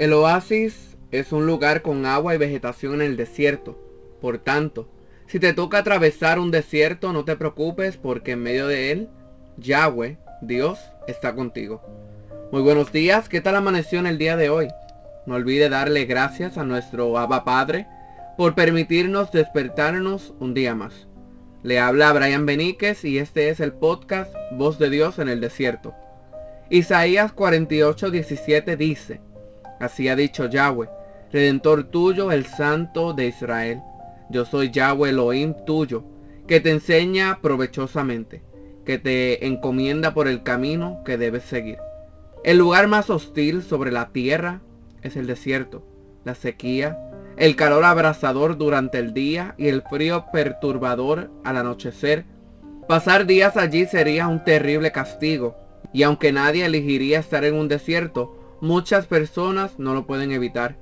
El oasis es un lugar con agua y vegetación en el desierto. Por tanto, si te toca atravesar un desierto, no te preocupes porque en medio de él, Yahweh, Dios, está contigo. Muy buenos días, ¿qué tal amaneció en el día de hoy? No olvide darle gracias a nuestro Abba Padre por permitirnos despertarnos un día más. Le habla Brian Beníquez y este es el podcast Voz de Dios en el Desierto. Isaías 48, 17 dice, Así ha dicho Yahweh, Redentor tuyo, el Santo de Israel. Yo soy Yahweh Elohim tuyo, que te enseña provechosamente, que te encomienda por el camino que debes seguir. El lugar más hostil sobre la tierra es el desierto, la sequía, el calor abrasador durante el día y el frío perturbador al anochecer. Pasar días allí sería un terrible castigo, y aunque nadie elegiría estar en un desierto, muchas personas no lo pueden evitar.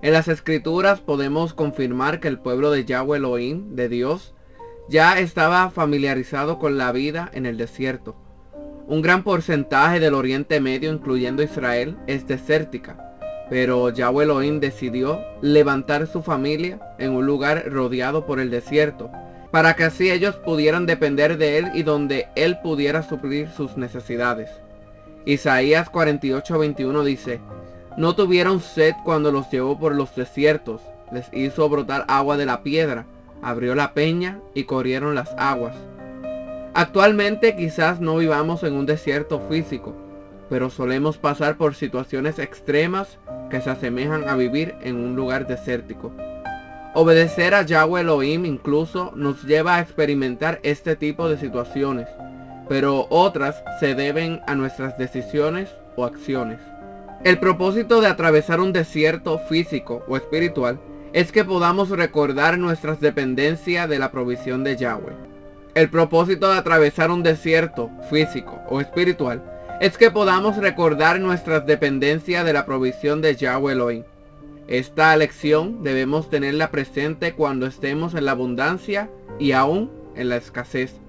En las escrituras podemos confirmar que el pueblo de Yahweh Elohim, de Dios, ya estaba familiarizado con la vida en el desierto. Un gran porcentaje del Oriente Medio, incluyendo Israel, es desértica, pero Yahweh Elohim decidió levantar su familia en un lugar rodeado por el desierto, para que así ellos pudieran depender de él y donde él pudiera suplir sus necesidades. Isaías 48:21 dice, No tuvieron sed cuando los llevó por los desiertos, les hizo brotar agua de la piedra, abrió la peña y corrieron las aguas. Actualmente quizás no vivamos en un desierto físico, pero solemos pasar por situaciones extremas que se asemejan a vivir en un lugar desértico. Obedecer a Yahweh Elohim incluso nos lleva a experimentar este tipo de situaciones pero otras se deben a nuestras decisiones o acciones. El propósito de atravesar un desierto físico o espiritual es que podamos recordar nuestras dependencias de la provisión de Yahweh. El propósito de atravesar un desierto físico o espiritual es que podamos recordar nuestras dependencias de la provisión de Yahweh Elohim. Esta lección debemos tenerla presente cuando estemos en la abundancia y aún en la escasez.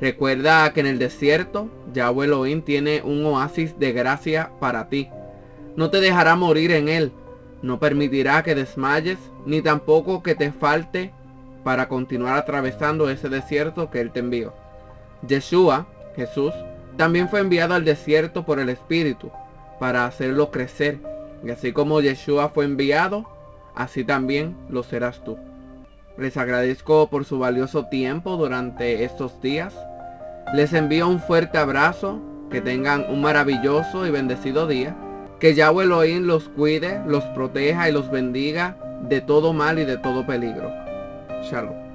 Recuerda que en el desierto Yahweh Elohim tiene un oasis de gracia para ti. No te dejará morir en él. No permitirá que desmayes ni tampoco que te falte para continuar atravesando ese desierto que él te envió. Yeshua, Jesús, también fue enviado al desierto por el Espíritu para hacerlo crecer. Y así como Yeshua fue enviado, así también lo serás tú. Les agradezco por su valioso tiempo durante estos días. Les envío un fuerte abrazo. Que tengan un maravilloso y bendecido día. Que Yahweh Elohim los cuide, los proteja y los bendiga de todo mal y de todo peligro. Shalom.